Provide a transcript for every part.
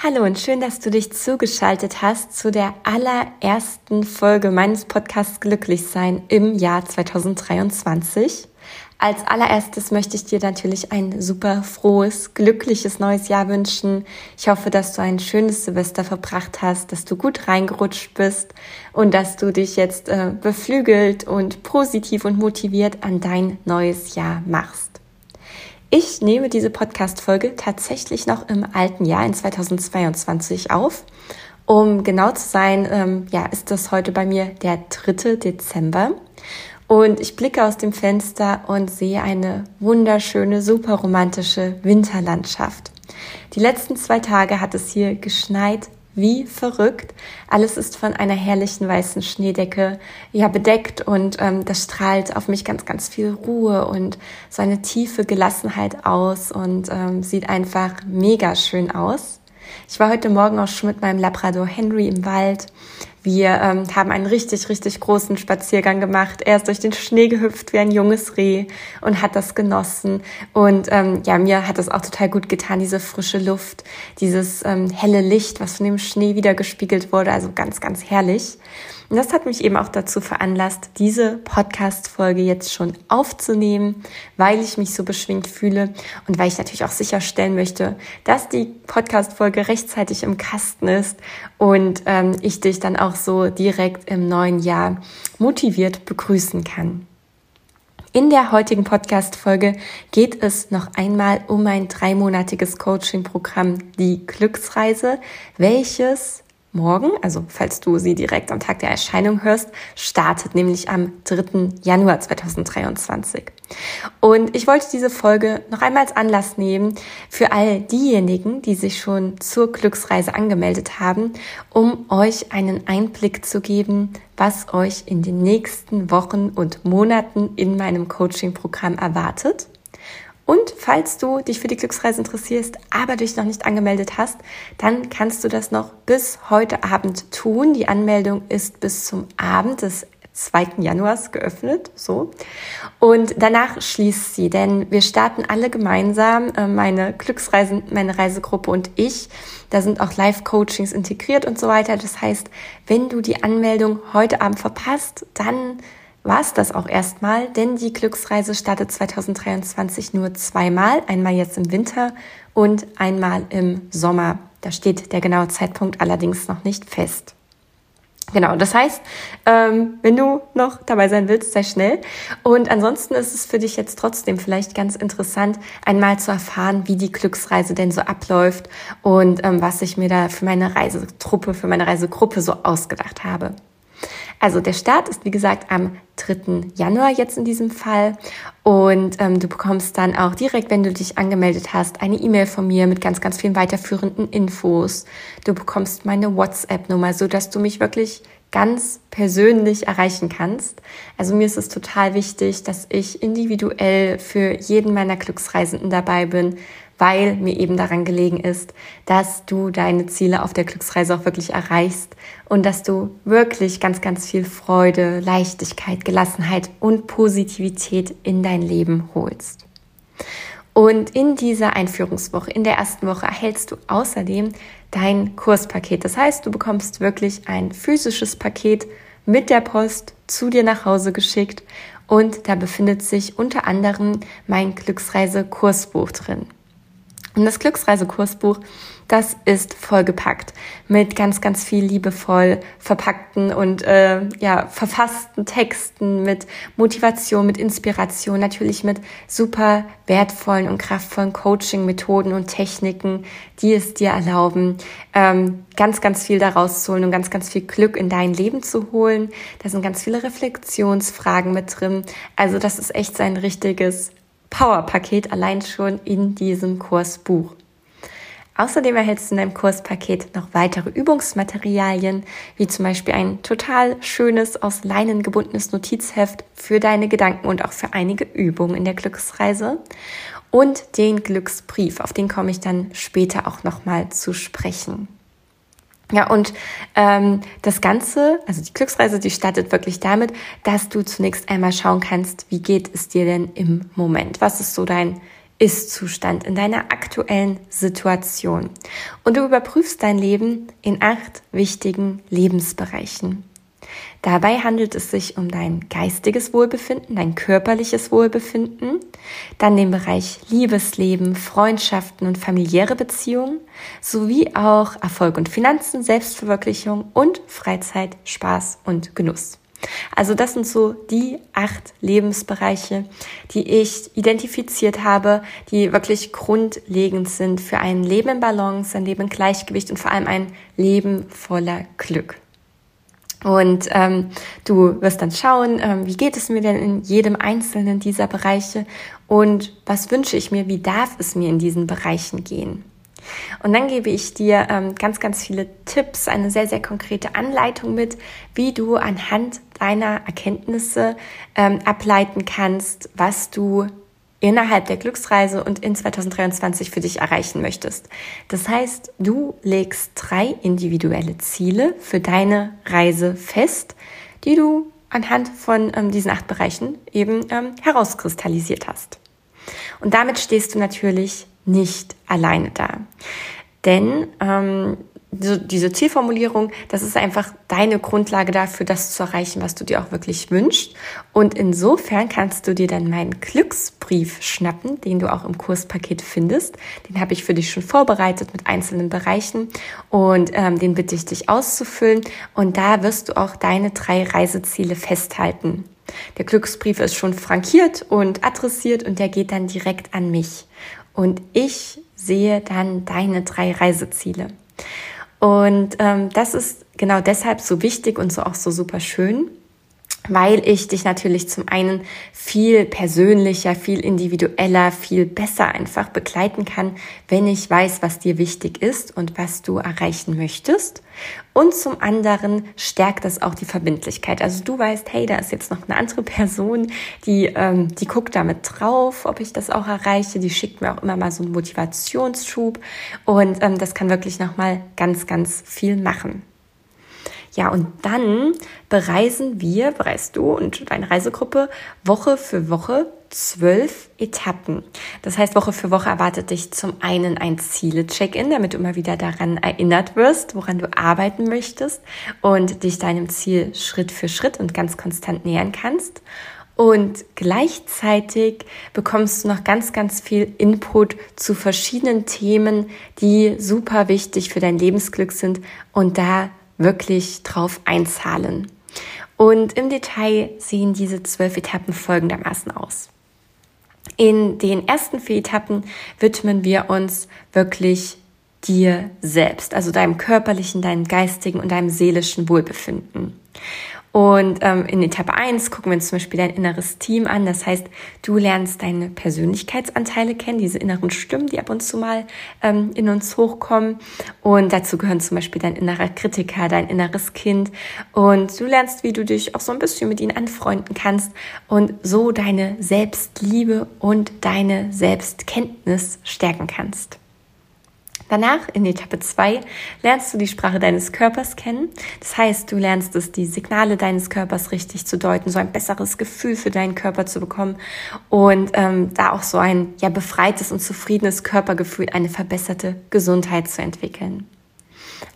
Hallo und schön, dass du dich zugeschaltet hast zu der allerersten Folge meines Podcasts Glücklichsein im Jahr 2023. Als allererstes möchte ich dir natürlich ein super frohes, glückliches neues Jahr wünschen. Ich hoffe, dass du ein schönes Silvester verbracht hast, dass du gut reingerutscht bist und dass du dich jetzt äh, beflügelt und positiv und motiviert an dein neues Jahr machst. Ich nehme diese Podcast-Folge tatsächlich noch im alten Jahr in 2022 auf. Um genau zu sein, ähm, ja, ist das heute bei mir der 3. Dezember. Und ich blicke aus dem Fenster und sehe eine wunderschöne, super romantische Winterlandschaft. Die letzten zwei Tage hat es hier geschneit wie verrückt. Alles ist von einer herrlichen weißen Schneedecke ja bedeckt und ähm, das strahlt auf mich ganz, ganz viel Ruhe und so eine tiefe Gelassenheit aus und ähm, sieht einfach mega schön aus. Ich war heute Morgen auch schon mit meinem Labrador Henry im Wald wir ähm, haben einen richtig, richtig großen Spaziergang gemacht. Er ist durch den Schnee gehüpft wie ein junges Reh und hat das genossen. Und ähm, ja, mir hat es auch total gut getan, diese frische Luft, dieses ähm, helle Licht, was von dem Schnee wieder gespiegelt wurde. Also ganz, ganz herrlich. Und das hat mich eben auch dazu veranlasst, diese Podcast-Folge jetzt schon aufzunehmen, weil ich mich so beschwingt fühle und weil ich natürlich auch sicherstellen möchte, dass die Podcast-Folge rechtzeitig im Kasten ist und ähm, ich dich dann auch so direkt im neuen Jahr motiviert begrüßen kann. In der heutigen Podcast-Folge geht es noch einmal um ein dreimonatiges Coaching-Programm, die Glücksreise, welches morgen, also falls du sie direkt am Tag der Erscheinung hörst, startet nämlich am 3. Januar 2023. Und ich wollte diese Folge noch einmal als Anlass nehmen für all diejenigen, die sich schon zur Glücksreise angemeldet haben, um euch einen Einblick zu geben, was euch in den nächsten Wochen und Monaten in meinem Coaching-Programm erwartet und falls du dich für die Glücksreise interessierst, aber dich noch nicht angemeldet hast, dann kannst du das noch bis heute Abend tun. Die Anmeldung ist bis zum Abend des 2. Januars geöffnet, so. Und danach schließt sie, denn wir starten alle gemeinsam, äh, meine Glücksreisen, meine Reisegruppe und ich. Da sind auch Live-Coachings integriert und so weiter. Das heißt, wenn du die Anmeldung heute Abend verpasst, dann war es das auch erstmal, denn die Glücksreise startet 2023 nur zweimal, einmal jetzt im Winter und einmal im Sommer. Da steht der genaue Zeitpunkt allerdings noch nicht fest. Genau, das heißt, ähm, wenn du noch dabei sein willst, sei schnell. Und ansonsten ist es für dich jetzt trotzdem vielleicht ganz interessant, einmal zu erfahren, wie die Glücksreise denn so abläuft und ähm, was ich mir da für meine Reisetruppe, für meine Reisegruppe so ausgedacht habe. Also der Start ist wie gesagt am 3. Januar jetzt in diesem Fall und ähm, du bekommst dann auch direkt, wenn du dich angemeldet hast, eine E-Mail von mir mit ganz, ganz vielen weiterführenden Infos. Du bekommst meine WhatsApp-Nummer, so dass du mich wirklich ganz persönlich erreichen kannst. Also mir ist es total wichtig, dass ich individuell für jeden meiner Glücksreisenden dabei bin, weil mir eben daran gelegen ist, dass du deine Ziele auf der Glücksreise auch wirklich erreichst und dass du wirklich ganz, ganz viel Freude, Leichtigkeit, Gelassenheit und Positivität in dein Leben holst. Und in dieser Einführungswoche, in der ersten Woche, erhältst du außerdem dein Kurspaket. Das heißt, du bekommst wirklich ein physisches Paket mit der Post zu dir nach Hause geschickt und da befindet sich unter anderem mein Glücksreise-Kursbuch drin. Und das Glücksreisekursbuch, das ist vollgepackt mit ganz, ganz viel liebevoll verpackten und äh, ja verfassten Texten, mit Motivation, mit Inspiration, natürlich mit super wertvollen und kraftvollen Coaching-Methoden und Techniken, die es dir erlauben, ähm, ganz, ganz viel daraus zu holen und ganz, ganz viel Glück in dein Leben zu holen. Da sind ganz viele Reflexionsfragen mit drin. Also das ist echt sein richtiges Powerpaket allein schon in diesem Kursbuch. Außerdem erhältst du in deinem Kurspaket noch weitere Übungsmaterialien, wie zum Beispiel ein total schönes, aus Leinen gebundenes Notizheft für deine Gedanken und auch für einige Übungen in der Glücksreise und den Glücksbrief, auf den komme ich dann später auch nochmal zu sprechen. Ja, und ähm, das Ganze, also die Glücksreise, die startet wirklich damit, dass du zunächst einmal schauen kannst, wie geht es dir denn im Moment? Was ist so dein Ist-Zustand in deiner aktuellen Situation? Und du überprüfst dein Leben in acht wichtigen Lebensbereichen. Dabei handelt es sich um dein geistiges Wohlbefinden, dein körperliches Wohlbefinden, dann den Bereich Liebesleben, Freundschaften und familiäre Beziehungen, sowie auch Erfolg und Finanzen, Selbstverwirklichung und Freizeit, Spaß und Genuss. Also das sind so die acht Lebensbereiche, die ich identifiziert habe, die wirklich grundlegend sind für ein Leben in Balance, ein Leben in Gleichgewicht und vor allem ein Leben voller Glück. Und ähm, du wirst dann schauen, ähm, wie geht es mir denn in jedem einzelnen dieser Bereiche und was wünsche ich mir, wie darf es mir in diesen Bereichen gehen. Und dann gebe ich dir ähm, ganz, ganz viele Tipps, eine sehr, sehr konkrete Anleitung mit, wie du anhand deiner Erkenntnisse ähm, ableiten kannst, was du innerhalb der Glücksreise und in 2023 für dich erreichen möchtest. Das heißt, du legst drei individuelle Ziele für deine Reise fest, die du anhand von ähm, diesen acht Bereichen eben ähm, herauskristallisiert hast. Und damit stehst du natürlich nicht alleine da. Denn ähm, diese Zielformulierung, das ist einfach deine Grundlage dafür, das zu erreichen, was du dir auch wirklich wünschst. Und insofern kannst du dir dann meinen Glücksbrief schnappen, den du auch im Kurspaket findest. Den habe ich für dich schon vorbereitet mit einzelnen Bereichen und ähm, den bitte ich dich auszufüllen. Und da wirst du auch deine drei Reiseziele festhalten. Der Glücksbrief ist schon frankiert und adressiert und der geht dann direkt an mich. Und ich sehe dann deine drei Reiseziele. Und ähm, das ist genau deshalb so wichtig und so auch so super schön, weil ich dich natürlich zum einen viel persönlicher, viel individueller, viel besser einfach begleiten kann, wenn ich weiß, was dir wichtig ist und was du erreichen möchtest. Und zum anderen stärkt das auch die Verbindlichkeit. Also du weißt, hey, da ist jetzt noch eine andere Person, die, ähm, die guckt damit drauf, ob ich das auch erreiche. Die schickt mir auch immer mal so einen Motivationsschub. Und ähm, das kann wirklich nochmal ganz, ganz viel machen. Ja, und dann bereisen wir, bereist du und deine Reisegruppe Woche für Woche zwölf Etappen. Das heißt, Woche für Woche erwartet dich zum einen ein Ziele-Check-in, damit du immer wieder daran erinnert wirst, woran du arbeiten möchtest und dich deinem Ziel Schritt für Schritt und ganz konstant nähern kannst. Und gleichzeitig bekommst du noch ganz, ganz viel Input zu verschiedenen Themen, die super wichtig für dein Lebensglück sind. Und da wirklich drauf einzahlen. Und im Detail sehen diese zwölf Etappen folgendermaßen aus. In den ersten vier Etappen widmen wir uns wirklich dir selbst, also deinem körperlichen, deinem geistigen und deinem seelischen Wohlbefinden. Und ähm, in Etappe 1 gucken wir uns zum Beispiel dein inneres Team an. Das heißt, du lernst deine Persönlichkeitsanteile kennen, diese inneren Stimmen, die ab und zu mal ähm, in uns hochkommen. Und dazu gehören zum Beispiel dein innerer Kritiker, dein inneres Kind. Und du lernst, wie du dich auch so ein bisschen mit ihnen anfreunden kannst und so deine Selbstliebe und deine Selbstkenntnis stärken kannst. Danach, in Etappe 2, lernst du die Sprache deines Körpers kennen. Das heißt, du lernst es, die Signale deines Körpers richtig zu deuten, so ein besseres Gefühl für deinen Körper zu bekommen und ähm, da auch so ein ja befreites und zufriedenes Körpergefühl, eine verbesserte Gesundheit zu entwickeln.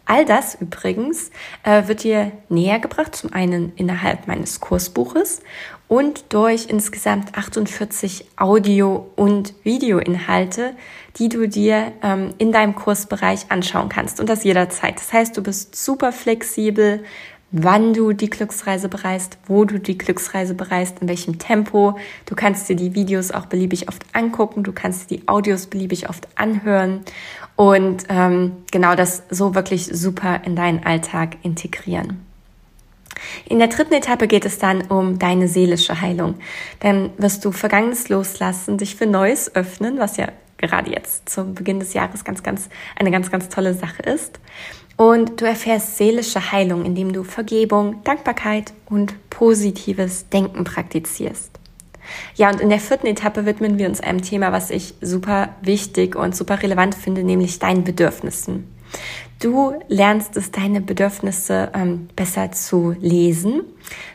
All das übrigens äh, wird dir näher gebracht, zum einen innerhalb meines Kursbuches und durch insgesamt 48 Audio- und Videoinhalte, die du dir ähm, in deinem Kursbereich anschauen kannst und das jederzeit. Das heißt, du bist super flexibel, wann du die Glücksreise bereist, wo du die Glücksreise bereist, in welchem Tempo. Du kannst dir die Videos auch beliebig oft angucken, du kannst dir die Audios beliebig oft anhören und ähm, genau das so wirklich super in deinen Alltag integrieren. In der dritten Etappe geht es dann um deine seelische Heilung. Dann wirst du Vergangenes loslassen, dich für Neues öffnen, was ja gerade jetzt zum Beginn des Jahres ganz, ganz, eine ganz, ganz tolle Sache ist. Und du erfährst seelische Heilung, indem du Vergebung, Dankbarkeit und positives Denken praktizierst. Ja, und in der vierten Etappe widmen wir uns einem Thema, was ich super wichtig und super relevant finde, nämlich deinen Bedürfnissen. Du lernst es, deine Bedürfnisse ähm, besser zu lesen,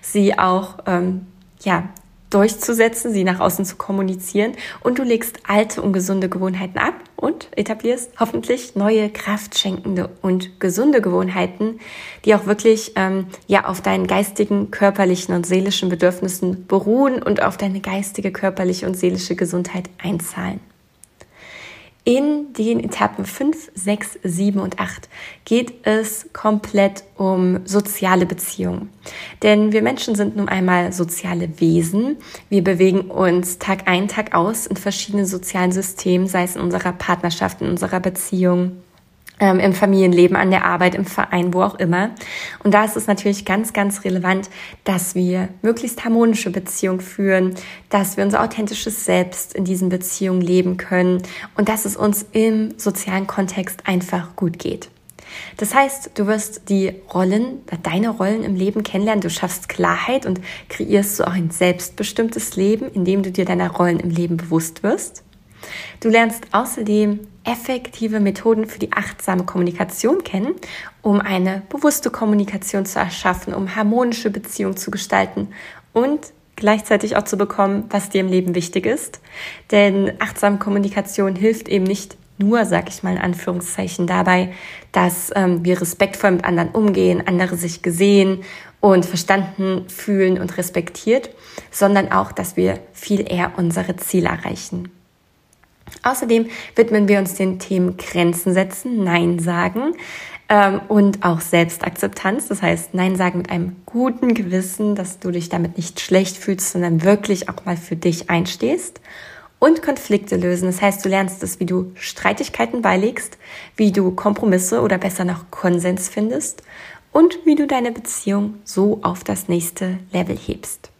sie auch ähm, ja, durchzusetzen, sie nach außen zu kommunizieren und du legst alte und gesunde Gewohnheiten ab und etablierst hoffentlich neue, kraftschenkende und gesunde Gewohnheiten, die auch wirklich ähm, ja auf deinen geistigen, körperlichen und seelischen Bedürfnissen beruhen und auf deine geistige, körperliche und seelische Gesundheit einzahlen. In den Etappen 5, 6, 7 und 8 geht es komplett um soziale Beziehungen. Denn wir Menschen sind nun einmal soziale Wesen. Wir bewegen uns Tag ein, Tag aus in verschiedenen sozialen Systemen, sei es in unserer Partnerschaft, in unserer Beziehung, ähm, im Familienleben, an der Arbeit, im Verein, wo auch immer. Und da ist es natürlich ganz, ganz relevant, dass wir möglichst harmonische Beziehungen führen, dass wir unser authentisches Selbst in diesen Beziehungen leben können und dass es uns im sozialen Kontext einfach gut geht. Das heißt, du wirst die Rollen, deine Rollen im Leben kennenlernen, du schaffst Klarheit und kreierst so auch ein selbstbestimmtes Leben, indem du dir deiner Rollen im Leben bewusst wirst. Du lernst außerdem effektive Methoden für die achtsame Kommunikation kennen, um eine bewusste Kommunikation zu erschaffen, um harmonische Beziehungen zu gestalten und gleichzeitig auch zu bekommen, was dir im Leben wichtig ist. Denn achtsame Kommunikation hilft eben nicht nur, sag ich mal in Anführungszeichen, dabei, dass ähm, wir respektvoll mit anderen umgehen, andere sich gesehen und verstanden fühlen und respektiert, sondern auch, dass wir viel eher unsere Ziele erreichen. Außerdem widmen wir uns den Themen Grenzen setzen, Nein sagen ähm, und auch Selbstakzeptanz. Das heißt, Nein sagen mit einem guten Gewissen, dass du dich damit nicht schlecht fühlst, sondern wirklich auch mal für dich einstehst. Und Konflikte lösen. Das heißt, du lernst es, wie du Streitigkeiten beilegst, wie du Kompromisse oder besser noch Konsens findest und wie du deine Beziehung so auf das nächste Level hebst.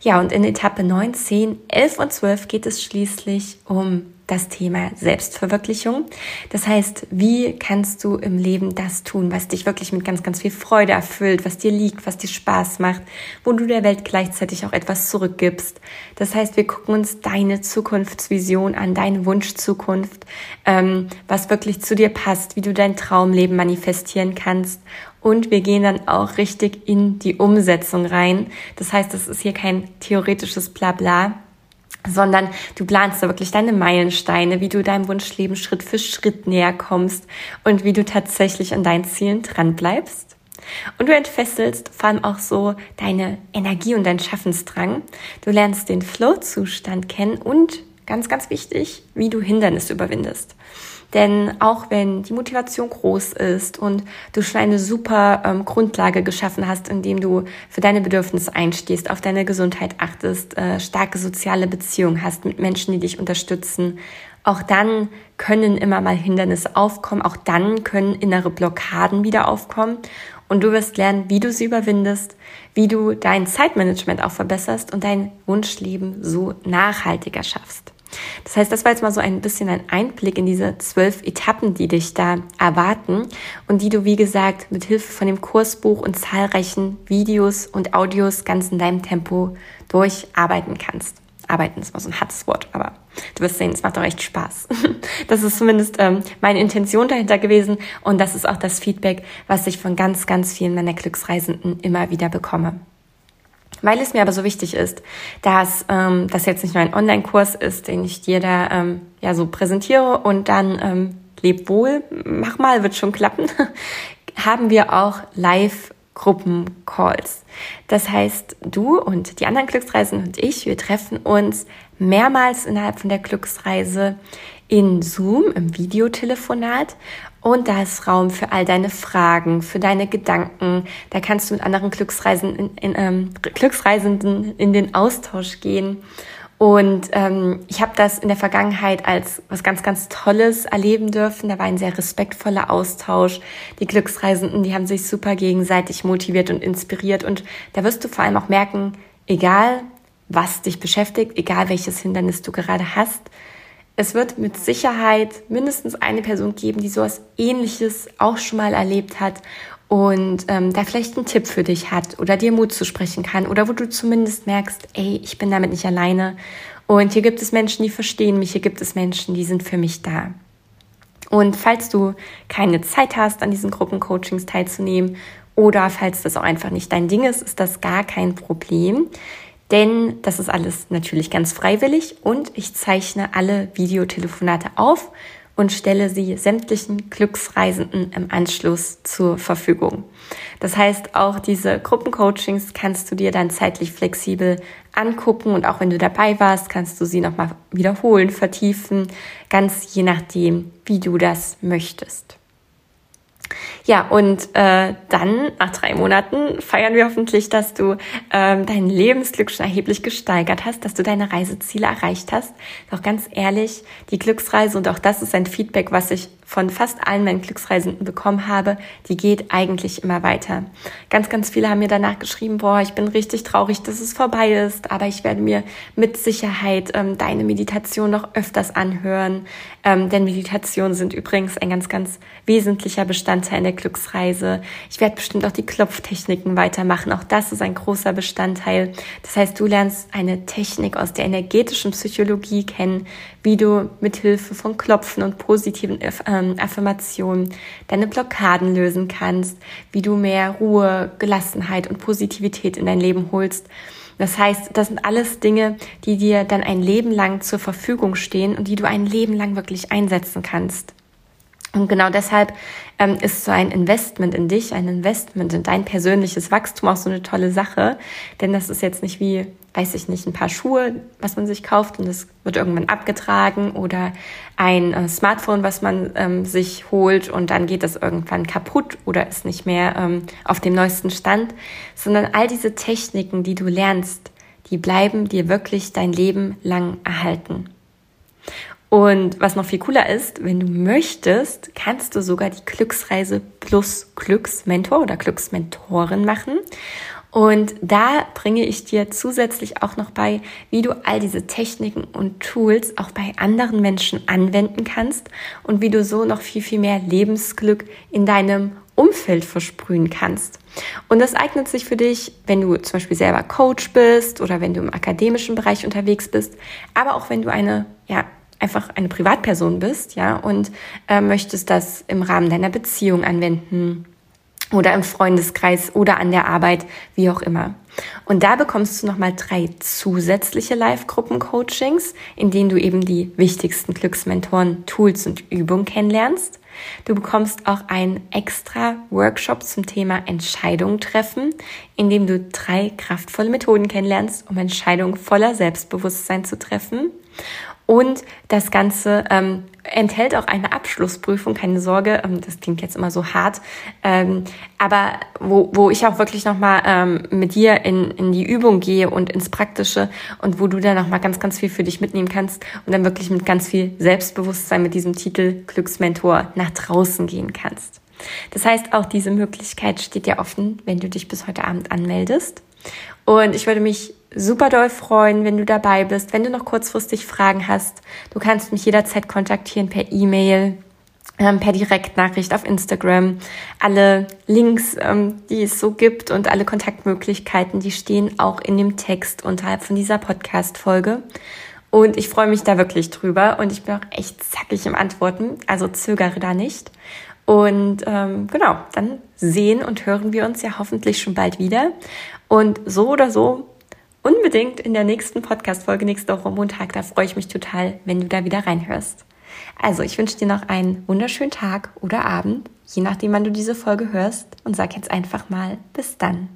Ja, und in Etappe 9, 10, 11 und 12 geht es schließlich um das Thema Selbstverwirklichung. Das heißt, wie kannst du im Leben das tun, was dich wirklich mit ganz, ganz viel Freude erfüllt, was dir liegt, was dir Spaß macht, wo du der Welt gleichzeitig auch etwas zurückgibst. Das heißt, wir gucken uns deine Zukunftsvision an, deine Wunschzukunft, ähm, was wirklich zu dir passt, wie du dein Traumleben manifestieren kannst und wir gehen dann auch richtig in die Umsetzung rein. Das heißt, es ist hier kein theoretisches Blabla, sondern du planst da wirklich deine Meilensteine, wie du deinem Wunschleben Schritt für Schritt näher kommst und wie du tatsächlich an deinen Zielen dran bleibst. Und du entfesselst vor allem auch so deine Energie und deinen Schaffensdrang. Du lernst den Flow-Zustand kennen und ganz, ganz wichtig, wie du Hindernisse überwindest. Denn auch wenn die Motivation groß ist und du schon eine super ähm, Grundlage geschaffen hast, indem du für deine Bedürfnisse einstehst, auf deine Gesundheit achtest, äh, starke soziale Beziehungen hast mit Menschen, die dich unterstützen, auch dann können immer mal Hindernisse aufkommen, auch dann können innere Blockaden wieder aufkommen und du wirst lernen, wie du sie überwindest, wie du dein Zeitmanagement auch verbesserst und dein Wunschleben so nachhaltiger schaffst. Das heißt, das war jetzt mal so ein bisschen ein Einblick in diese zwölf Etappen, die dich da erwarten und die du, wie gesagt, mit Hilfe von dem Kursbuch und zahlreichen Videos und Audios ganz in deinem Tempo durcharbeiten kannst. Arbeiten ist mal so ein hartes Wort, aber du wirst sehen, es macht auch echt Spaß. Das ist zumindest ähm, meine Intention dahinter gewesen und das ist auch das Feedback, was ich von ganz, ganz vielen meiner Glücksreisenden immer wieder bekomme. Weil es mir aber so wichtig ist, dass ähm, das jetzt nicht nur ein Online-Kurs ist, den ich dir da ähm, ja so präsentiere und dann ähm, leb wohl, mach mal, wird schon klappen, haben wir auch live Gruppencalls. Das heißt, du und die anderen Glücksreisen und ich, wir treffen uns mehrmals innerhalb von der Glücksreise in Zoom, im Videotelefonat. Und da ist Raum für all deine Fragen, für deine Gedanken. Da kannst du mit anderen Glücksreisen in, in, ähm, Glücksreisenden in den Austausch gehen und ähm, ich habe das in der Vergangenheit als was ganz, ganz Tolles erleben dürfen. Da war ein sehr respektvoller Austausch. Die Glücksreisenden, die haben sich super gegenseitig motiviert und inspiriert. Und da wirst du vor allem auch merken, egal was dich beschäftigt, egal welches Hindernis du gerade hast, es wird mit Sicherheit mindestens eine Person geben, die sowas ähnliches auch schon mal erlebt hat und ähm, da vielleicht einen Tipp für dich hat oder dir Mut zu sprechen kann oder wo du zumindest merkst, ey, ich bin damit nicht alleine und hier gibt es Menschen, die verstehen mich, hier gibt es Menschen, die sind für mich da. Und falls du keine Zeit hast, an diesen Gruppencoachings teilzunehmen oder falls das auch einfach nicht dein Ding ist, ist das gar kein Problem. Denn das ist alles natürlich ganz freiwillig und ich zeichne alle Videotelefonate auf und stelle sie sämtlichen Glücksreisenden im Anschluss zur Verfügung. Das heißt, auch diese Gruppencoachings kannst du dir dann zeitlich flexibel angucken und auch wenn du dabei warst, kannst du sie nochmal wiederholen, vertiefen, ganz je nachdem, wie du das möchtest. Ja, und äh, dann, nach drei Monaten, feiern wir hoffentlich, dass du ähm, dein Lebensglück schon erheblich gesteigert hast, dass du deine Reiseziele erreicht hast. Doch ganz ehrlich, die Glücksreise, und auch das ist ein Feedback, was ich von fast allen meinen Glücksreisenden bekommen habe, die geht eigentlich immer weiter. Ganz, ganz viele haben mir danach geschrieben, boah, ich bin richtig traurig, dass es vorbei ist, aber ich werde mir mit Sicherheit ähm, deine Meditation noch öfters anhören. Ähm, denn Meditationen sind übrigens ein ganz, ganz wesentlicher Bestandteil der Glücksreise. Ich werde bestimmt auch die Klopftechniken weitermachen. Auch das ist ein großer Bestandteil. Das heißt, du lernst eine Technik aus der energetischen Psychologie kennen, wie du mit Hilfe von Klopfen und positiven ähm, Affirmationen deine Blockaden lösen kannst, wie du mehr Ruhe, Gelassenheit und Positivität in dein Leben holst. Das heißt, das sind alles Dinge, die dir dann ein Leben lang zur Verfügung stehen und die du ein Leben lang wirklich einsetzen kannst. Und genau deshalb ähm, ist so ein Investment in dich, ein Investment in dein persönliches Wachstum auch so eine tolle Sache. Denn das ist jetzt nicht wie, weiß ich nicht, ein paar Schuhe, was man sich kauft und das wird irgendwann abgetragen oder ein äh, Smartphone, was man ähm, sich holt und dann geht das irgendwann kaputt oder ist nicht mehr ähm, auf dem neuesten Stand, sondern all diese Techniken, die du lernst, die bleiben dir wirklich dein Leben lang erhalten. Und was noch viel cooler ist, wenn du möchtest, kannst du sogar die Glücksreise plus Glücksmentor oder Glücksmentorin machen. Und da bringe ich dir zusätzlich auch noch bei, wie du all diese Techniken und Tools auch bei anderen Menschen anwenden kannst und wie du so noch viel, viel mehr Lebensglück in deinem Umfeld versprühen kannst. Und das eignet sich für dich, wenn du zum Beispiel selber Coach bist oder wenn du im akademischen Bereich unterwegs bist, aber auch wenn du eine ja, einfach eine Privatperson bist, ja, und äh, möchtest das im Rahmen deiner Beziehung anwenden oder im Freundeskreis oder an der Arbeit, wie auch immer. Und da bekommst du nochmal drei zusätzliche Live-Gruppen-Coachings, in denen du eben die wichtigsten Glücksmentoren, Tools und Übungen kennenlernst. Du bekommst auch einen extra Workshop zum Thema Entscheidungen treffen, in dem du drei kraftvolle Methoden kennenlernst, um Entscheidungen voller Selbstbewusstsein zu treffen. Und das Ganze ähm, enthält auch eine Abschlussprüfung, keine Sorge, ähm, das klingt jetzt immer so hart, ähm, aber wo, wo ich auch wirklich nochmal ähm, mit dir in, in die Übung gehe und ins Praktische und wo du dann nochmal ganz, ganz viel für dich mitnehmen kannst und dann wirklich mit ganz viel Selbstbewusstsein mit diesem Titel Glücksmentor nach draußen gehen kannst. Das heißt, auch diese Möglichkeit steht dir offen, wenn du dich bis heute Abend anmeldest. Und ich würde mich super doll freuen, wenn du dabei bist, wenn du noch kurzfristig Fragen hast. Du kannst mich jederzeit kontaktieren per E-Mail, ähm, per Direktnachricht auf Instagram. Alle Links, ähm, die es so gibt und alle Kontaktmöglichkeiten, die stehen auch in dem Text unterhalb von dieser Podcast-Folge. Und ich freue mich da wirklich drüber und ich bin auch echt zackig im Antworten, also zögere da nicht. Und ähm, genau, dann sehen und hören wir uns ja hoffentlich schon bald wieder. Und so oder so unbedingt in der nächsten Podcast-Folge nächste Woche Montag. Da freue ich mich total, wenn du da wieder reinhörst. Also, ich wünsche dir noch einen wunderschönen Tag oder Abend, je nachdem, wann du diese Folge hörst und sag jetzt einfach mal bis dann.